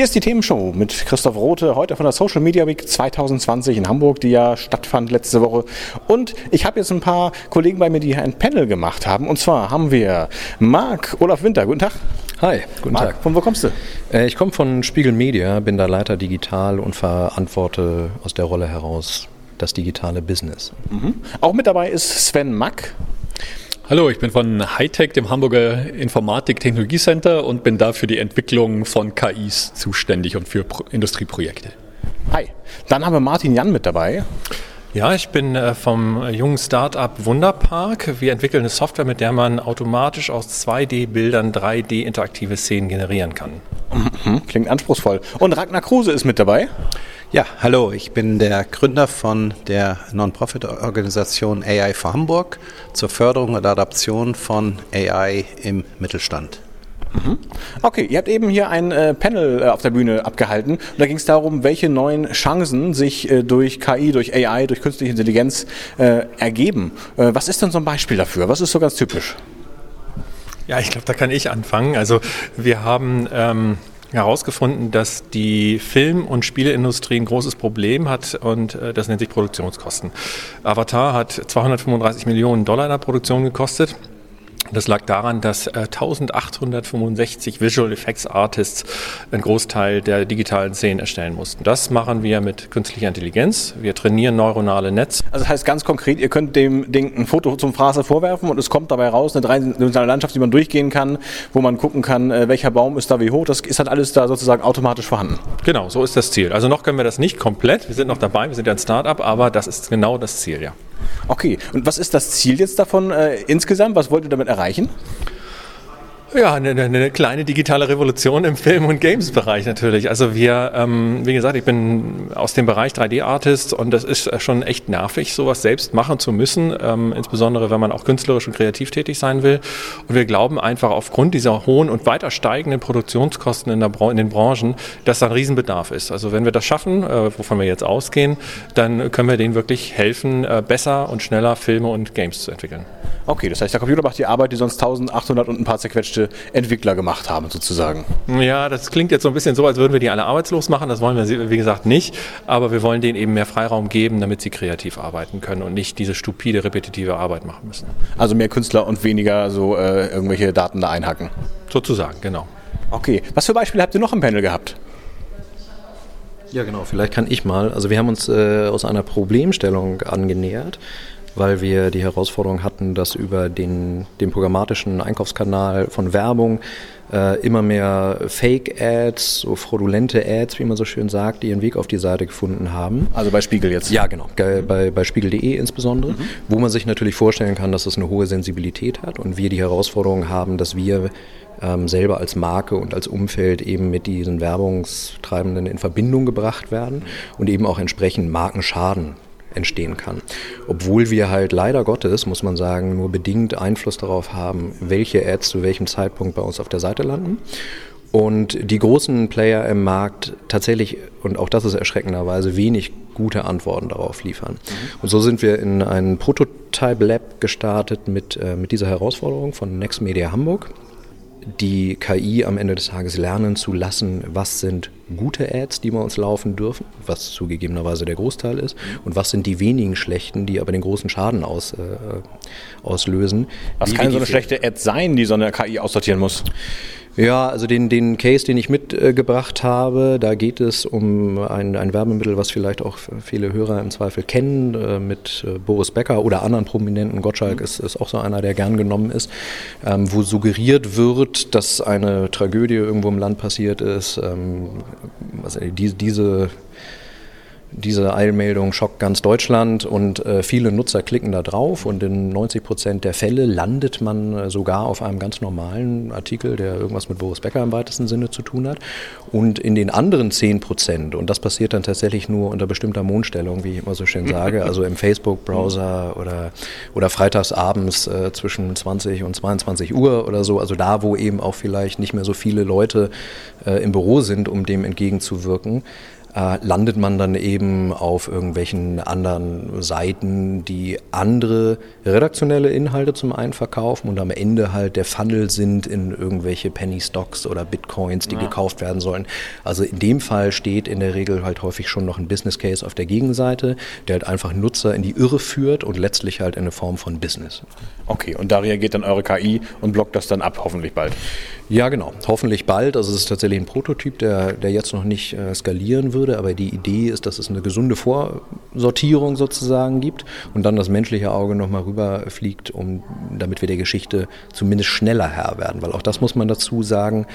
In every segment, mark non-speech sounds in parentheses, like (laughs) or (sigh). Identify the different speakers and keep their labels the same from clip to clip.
Speaker 1: Hier ist die Themenshow mit Christoph Rote, heute von der Social Media Week 2020 in Hamburg, die ja stattfand letzte Woche. Und ich habe jetzt ein paar Kollegen bei mir, die hier ein Panel gemacht haben. Und zwar haben wir Marc Olaf Winter. Guten Tag.
Speaker 2: Hi, guten
Speaker 1: Marc,
Speaker 2: Tag.
Speaker 1: Von wo kommst du?
Speaker 2: Äh, ich komme von Spiegel Media, bin da Leiter digital und verantworte aus der Rolle heraus das digitale Business.
Speaker 1: Mhm. Auch mit dabei ist Sven Mack.
Speaker 3: Hallo, ich bin von Hightech, dem Hamburger Informatik-Technologiecenter und bin da für die Entwicklung von KIs zuständig und für Pro Industrieprojekte.
Speaker 1: Hi. Dann haben wir Martin Jan mit dabei.
Speaker 4: Ja, ich bin äh, vom jungen Startup Wunderpark. Wir entwickeln eine Software, mit der man automatisch aus 2D-Bildern 3D-interaktive Szenen generieren kann.
Speaker 1: Mhm. Klingt anspruchsvoll. Und Ragnar Kruse ist mit dabei.
Speaker 5: Ja, hallo, ich bin der Gründer von der Non-Profit-Organisation AI für Hamburg zur Förderung und Adaption von AI im Mittelstand.
Speaker 1: Mhm. Okay, ihr habt eben hier ein äh, Panel äh, auf der Bühne abgehalten und da ging es darum, welche neuen Chancen sich äh, durch KI, durch AI, durch künstliche Intelligenz äh, ergeben. Äh, was ist denn so ein Beispiel dafür? Was ist so ganz typisch?
Speaker 4: Ja, ich glaube, da kann ich anfangen. Also wir haben ähm, herausgefunden, dass die Film- und Spieleindustrie ein großes Problem hat und äh, das nennt sich Produktionskosten. Avatar hat 235 Millionen Dollar in der Produktion gekostet. Das lag daran, dass äh, 1865 Visual Effects Artists einen Großteil der digitalen Szenen erstellen mussten. Das machen wir mit künstlicher Intelligenz. Wir trainieren neuronale Netze.
Speaker 1: Also das heißt ganz konkret, ihr könnt dem Ding ein Foto zum Fraße vorwerfen und es kommt dabei raus eine dreidimensionale Landschaft, die man durchgehen kann, wo man gucken kann, äh, welcher Baum ist da wie hoch. Das ist halt alles da sozusagen automatisch vorhanden.
Speaker 4: Genau, so ist das Ziel. Also noch können wir das nicht komplett. Wir sind noch dabei, wir sind ja ein Start-up, aber das ist genau das Ziel, ja.
Speaker 1: Okay, und was ist das Ziel jetzt davon äh, insgesamt? Was wollt ihr damit erreichen?
Speaker 4: Ja, eine, eine, kleine digitale Revolution im Film- und Games-Bereich natürlich. Also wir, ähm, wie gesagt, ich bin aus dem Bereich 3D-Artist und das ist schon echt nervig, sowas selbst machen zu müssen, ähm, insbesondere wenn man auch künstlerisch und kreativ tätig sein will. Und wir glauben einfach aufgrund dieser hohen und weiter steigenden Produktionskosten in, der in den Branchen, dass da ein Riesenbedarf ist. Also wenn wir das schaffen, äh, wovon wir jetzt ausgehen, dann können wir denen wirklich helfen, äh, besser und schneller Filme und Games zu entwickeln.
Speaker 1: Okay, das heißt, der Computer macht die Arbeit, die sonst 1800 und ein paar zerquetschte Entwickler gemacht haben, sozusagen.
Speaker 4: Ja, das klingt jetzt so ein bisschen so, als würden wir die alle arbeitslos machen. Das wollen wir, wie gesagt, nicht. Aber wir wollen denen eben mehr Freiraum geben, damit sie kreativ arbeiten können und nicht diese stupide, repetitive Arbeit machen müssen.
Speaker 1: Also mehr Künstler und weniger so äh, irgendwelche Daten da einhacken.
Speaker 4: Sozusagen, genau.
Speaker 1: Okay, was für Beispiele habt ihr noch im Panel gehabt?
Speaker 2: Ja, genau, vielleicht kann ich mal. Also wir haben uns äh, aus einer Problemstellung angenähert, weil wir die Herausforderung hatten, dass über den, den programmatischen Einkaufskanal von Werbung äh, immer mehr Fake-Ads, so fraudulente Ads, wie man so schön sagt, ihren Weg auf die Seite gefunden haben.
Speaker 1: Also bei Spiegel jetzt?
Speaker 2: Ja, genau, bei, bei Spiegel.de insbesondere, mhm. wo man sich natürlich vorstellen kann, dass es eine hohe Sensibilität hat und wir die Herausforderung haben, dass wir ähm, selber als Marke und als Umfeld eben mit diesen Werbungstreibenden in Verbindung gebracht werden und eben auch entsprechend Markenschaden entstehen kann. Obwohl wir halt leider Gottes, muss man sagen, nur bedingt Einfluss darauf haben, welche Ads zu welchem Zeitpunkt bei uns auf der Seite landen. Und die großen Player im Markt tatsächlich, und auch das ist erschreckenderweise, wenig gute Antworten darauf liefern. Mhm. Und so sind wir in ein Prototype Lab gestartet mit, äh, mit dieser Herausforderung von Next Media Hamburg die KI am Ende des Tages lernen zu lassen, was sind gute Ads, die bei uns laufen dürfen, was zugegebenerweise der Großteil ist, und was sind die wenigen schlechten, die aber den großen Schaden aus, äh, auslösen.
Speaker 1: Was kann so eine schlechte Ad sein, die so eine KI aussortieren muss?
Speaker 2: Ja, also den, den Case, den ich mitgebracht habe, da geht es um ein, ein Werbemittel, was vielleicht auch viele Hörer im Zweifel kennen, äh, mit äh, Boris Becker oder anderen Prominenten. Gottschalk mhm. ist, ist auch so einer, der gern genommen ist, ähm, wo suggeriert wird, dass eine Tragödie irgendwo im Land passiert ist. Ähm, also die, diese diese Eilmeldung schockt ganz Deutschland und äh, viele Nutzer klicken da drauf und in 90 Prozent der Fälle landet man äh, sogar auf einem ganz normalen Artikel, der irgendwas mit Boris Becker im weitesten Sinne zu tun hat. Und in den anderen 10 Prozent, und das passiert dann tatsächlich nur unter bestimmter Mondstellung, wie ich immer so schön sage, (laughs) also im Facebook-Browser oder, oder freitagsabends äh, zwischen 20 und 22 Uhr oder so, also da, wo eben auch vielleicht nicht mehr so viele Leute äh, im Büro sind, um dem entgegenzuwirken, äh, landet man dann eben auf irgendwelchen anderen Seiten, die andere redaktionelle Inhalte zum einen verkaufen und am Ende halt der Funnel sind in irgendwelche Penny Stocks oder Bitcoins, die ja. gekauft werden sollen. Also in dem Fall steht in der Regel halt häufig schon noch ein Business Case auf der Gegenseite, der halt einfach Nutzer in die Irre führt und letztlich halt in eine Form von Business.
Speaker 1: Okay, und da reagiert dann eure KI und blockt das dann ab, hoffentlich bald.
Speaker 2: Ja, genau. Hoffentlich bald. Also es ist tatsächlich ein Prototyp, der, der jetzt noch nicht äh, skalieren würde, aber die Idee ist, dass es eine gesunde Vorsortierung sozusagen gibt und dann das menschliche Auge nochmal rüberfliegt, um, damit wir der Geschichte zumindest schneller Herr werden. Weil auch das muss man dazu sagen.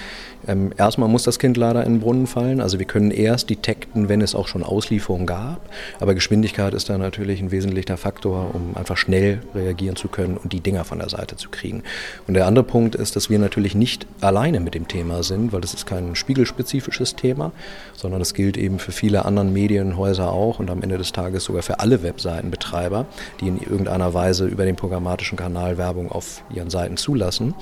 Speaker 2: Ähm, erstmal muss das Kind leider in den Brunnen fallen. Also wir können erst detekten, wenn es auch schon Auslieferungen gab. Aber Geschwindigkeit ist da natürlich ein wesentlicher Faktor, um einfach schnell reagieren zu können und die Dinger von der Seite zu kriegen. Und der andere Punkt ist, dass wir natürlich nicht alleine mit dem Thema sind, weil das ist kein spiegelspezifisches Thema, sondern es gilt eben für viele andere Medienhäuser auch und am Ende des Tages sogar für alle Webseitenbetreiber, die in irgendeiner Weise über den programmatischen Kanal Werbung auf ihren Seiten zulassen,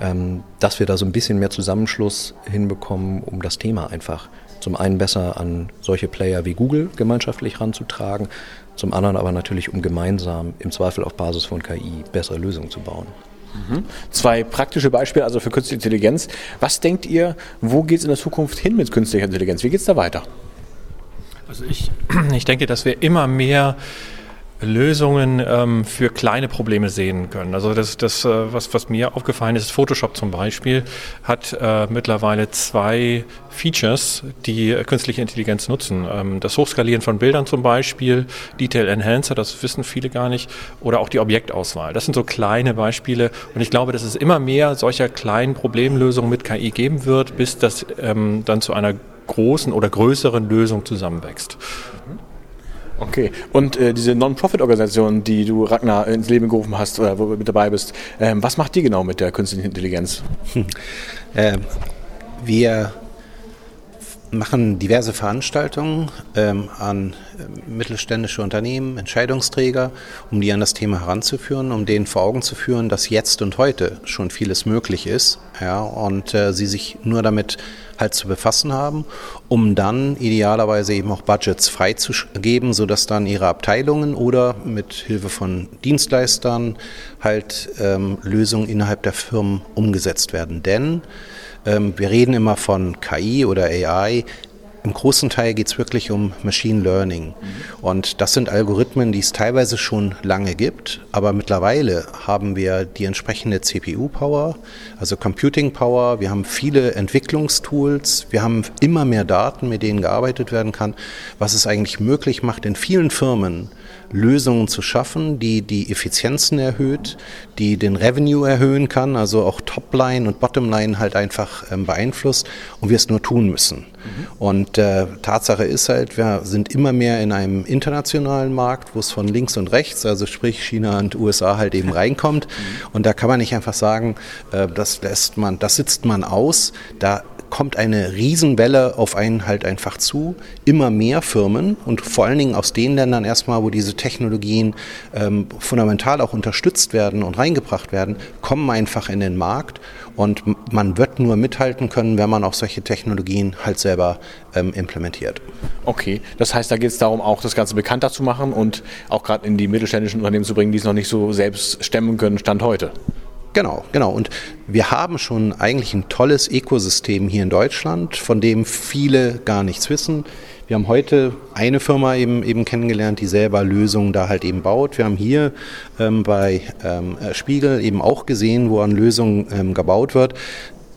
Speaker 2: ähm, dass wir da so ein bisschen mehr Zusammenschluss hinbekommen, um das Thema einfach zum einen besser an solche Player wie Google gemeinschaftlich ranzutragen, zum anderen aber natürlich, um gemeinsam im Zweifel auf Basis von KI bessere Lösungen zu bauen.
Speaker 1: Mhm. Zwei praktische Beispiele also für künstliche Intelligenz. Was denkt ihr, wo geht es in der Zukunft hin mit künstlicher Intelligenz? Wie geht es da weiter?
Speaker 4: Also ich, (clears throat) ich denke, dass wir immer mehr Lösungen ähm, für kleine Probleme sehen können. Also das, das äh, was, was mir aufgefallen ist, Photoshop zum Beispiel hat äh, mittlerweile zwei Features, die äh, künstliche Intelligenz nutzen. Ähm, das Hochskalieren von Bildern zum Beispiel, Detail Enhancer, das wissen viele gar nicht, oder auch die Objektauswahl. Das sind so kleine Beispiele und ich glaube, dass es immer mehr solcher kleinen Problemlösungen mit KI geben wird, bis das ähm, dann zu einer großen oder größeren Lösung zusammenwächst.
Speaker 1: Okay, und äh, diese Non-Profit-Organisation, die du, Ragnar, ins Leben gerufen hast oder wo du mit dabei bist, ähm, was macht die genau mit der künstlichen Intelligenz? Hm.
Speaker 5: Äh, wir machen diverse Veranstaltungen ähm, an äh, mittelständische Unternehmen, Entscheidungsträger, um die an das Thema heranzuführen, um denen vor Augen zu führen, dass jetzt und heute schon vieles möglich ist ja, und äh, sie sich nur damit halt zu befassen haben, um dann idealerweise eben auch Budgets freizugeben, sodass dann ihre Abteilungen oder mit Hilfe von Dienstleistern halt ähm, Lösungen innerhalb der Firmen umgesetzt werden. Denn ähm, wir reden immer von KI oder AI. Im großen Teil geht es wirklich um Machine Learning. Und das sind Algorithmen, die es teilweise schon lange gibt, aber mittlerweile haben wir die entsprechende CPU-Power, also Computing Power, wir haben viele Entwicklungstools, wir haben immer mehr Daten, mit denen gearbeitet werden kann, was es eigentlich möglich macht, in vielen Firmen Lösungen zu schaffen, die die Effizienzen erhöht, die den Revenue erhöhen kann, also auch Topline und Bottomline halt einfach ähm, beeinflusst und wir es nur tun müssen. Mhm. Und äh, Tatsache ist halt, wir sind immer mehr in einem internationalen Markt, wo es von links und rechts, also sprich China und USA halt eben (laughs) reinkommt. Mhm. Und da kann man nicht einfach sagen, äh, das lässt man, das sitzt man aus. Da kommt eine Riesenwelle auf einen halt einfach zu. Immer mehr Firmen und vor allen Dingen aus den Ländern erstmal, wo diese Technologien ähm, fundamental auch unterstützt werden und reingebracht werden, kommen einfach in den Markt und man wird nur mithalten können, wenn man auch solche Technologien halt selber ähm, implementiert.
Speaker 1: Okay, das heißt, da geht es darum, auch das Ganze bekannter zu machen und auch gerade in die mittelständischen Unternehmen zu bringen, die es noch nicht so selbst stemmen können, Stand heute.
Speaker 5: Genau, genau. Und wir haben schon eigentlich ein tolles Ökosystem hier in Deutschland, von dem viele gar nichts wissen. Wir haben heute eine Firma eben, eben kennengelernt, die selber Lösungen da halt eben baut. Wir haben hier ähm, bei ähm, Spiegel eben auch gesehen, wo an Lösungen ähm, gebaut wird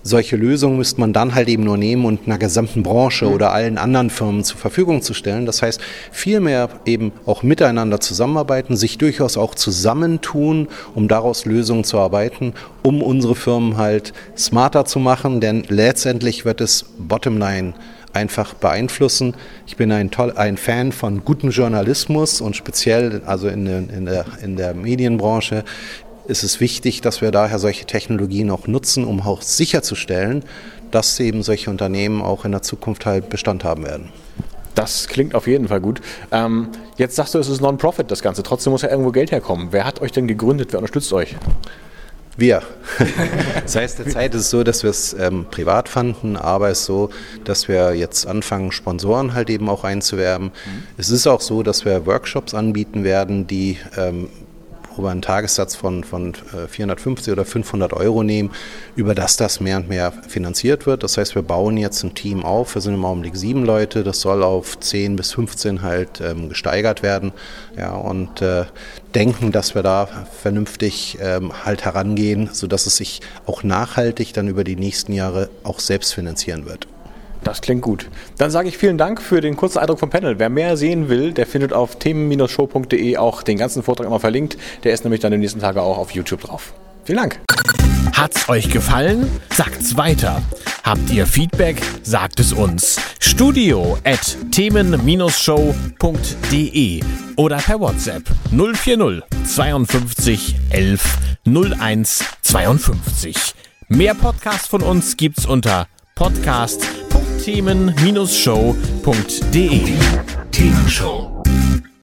Speaker 5: solche Lösungen müsste man dann halt eben nur nehmen und einer gesamten Branche mhm. oder allen anderen Firmen zur Verfügung zu stellen. Das heißt, vielmehr eben auch miteinander zusammenarbeiten, sich durchaus auch zusammentun, um daraus Lösungen zu arbeiten, um unsere Firmen halt smarter zu machen, denn letztendlich wird es Bottomline einfach beeinflussen. Ich bin ein, toll, ein Fan von gutem Journalismus und speziell also in, in, der, in der Medienbranche ist es wichtig, dass wir daher solche Technologien auch nutzen, um auch sicherzustellen, dass eben solche Unternehmen auch in der Zukunft halt Bestand haben werden.
Speaker 1: Das klingt auf jeden Fall gut. Ähm, jetzt sagst du, es ist Non-Profit, das Ganze. Trotzdem muss ja irgendwo Geld herkommen. Wer hat euch denn gegründet? Wer unterstützt euch?
Speaker 5: Wir. (laughs) das heißt, derzeit ist es so, dass wir es ähm, privat fanden, aber es ist so, dass wir jetzt anfangen, Sponsoren halt eben auch einzuwerben. Mhm. Es ist auch so, dass wir Workshops anbieten werden, die ähm, wir einen Tagessatz von, von 450 äh, oder 500 Euro nehmen, über das das mehr und mehr finanziert wird. Das heißt, wir bauen jetzt ein Team auf. Wir sind im Augenblick sieben Leute. Das soll auf 10 bis 15 halt ähm, gesteigert werden. Ja, und äh, denken, dass wir da vernünftig ähm, halt herangehen, sodass es sich auch nachhaltig dann über die nächsten Jahre auch selbst finanzieren wird.
Speaker 1: Das klingt gut. Dann sage ich vielen Dank für den kurzen Eindruck vom Panel. Wer mehr sehen will, der findet auf themen-show.de auch den ganzen Vortrag immer verlinkt. Der ist nämlich dann den nächsten Tagen auch auf YouTube drauf. Vielen Dank.
Speaker 6: Hat's euch gefallen? Sagt's weiter. Habt ihr Feedback? Sagt es uns. Studio at themen-show.de oder per WhatsApp 040 52 11 01 52. Mehr Podcasts von uns gibt's unter podcast.themen-show.de. Themenshow.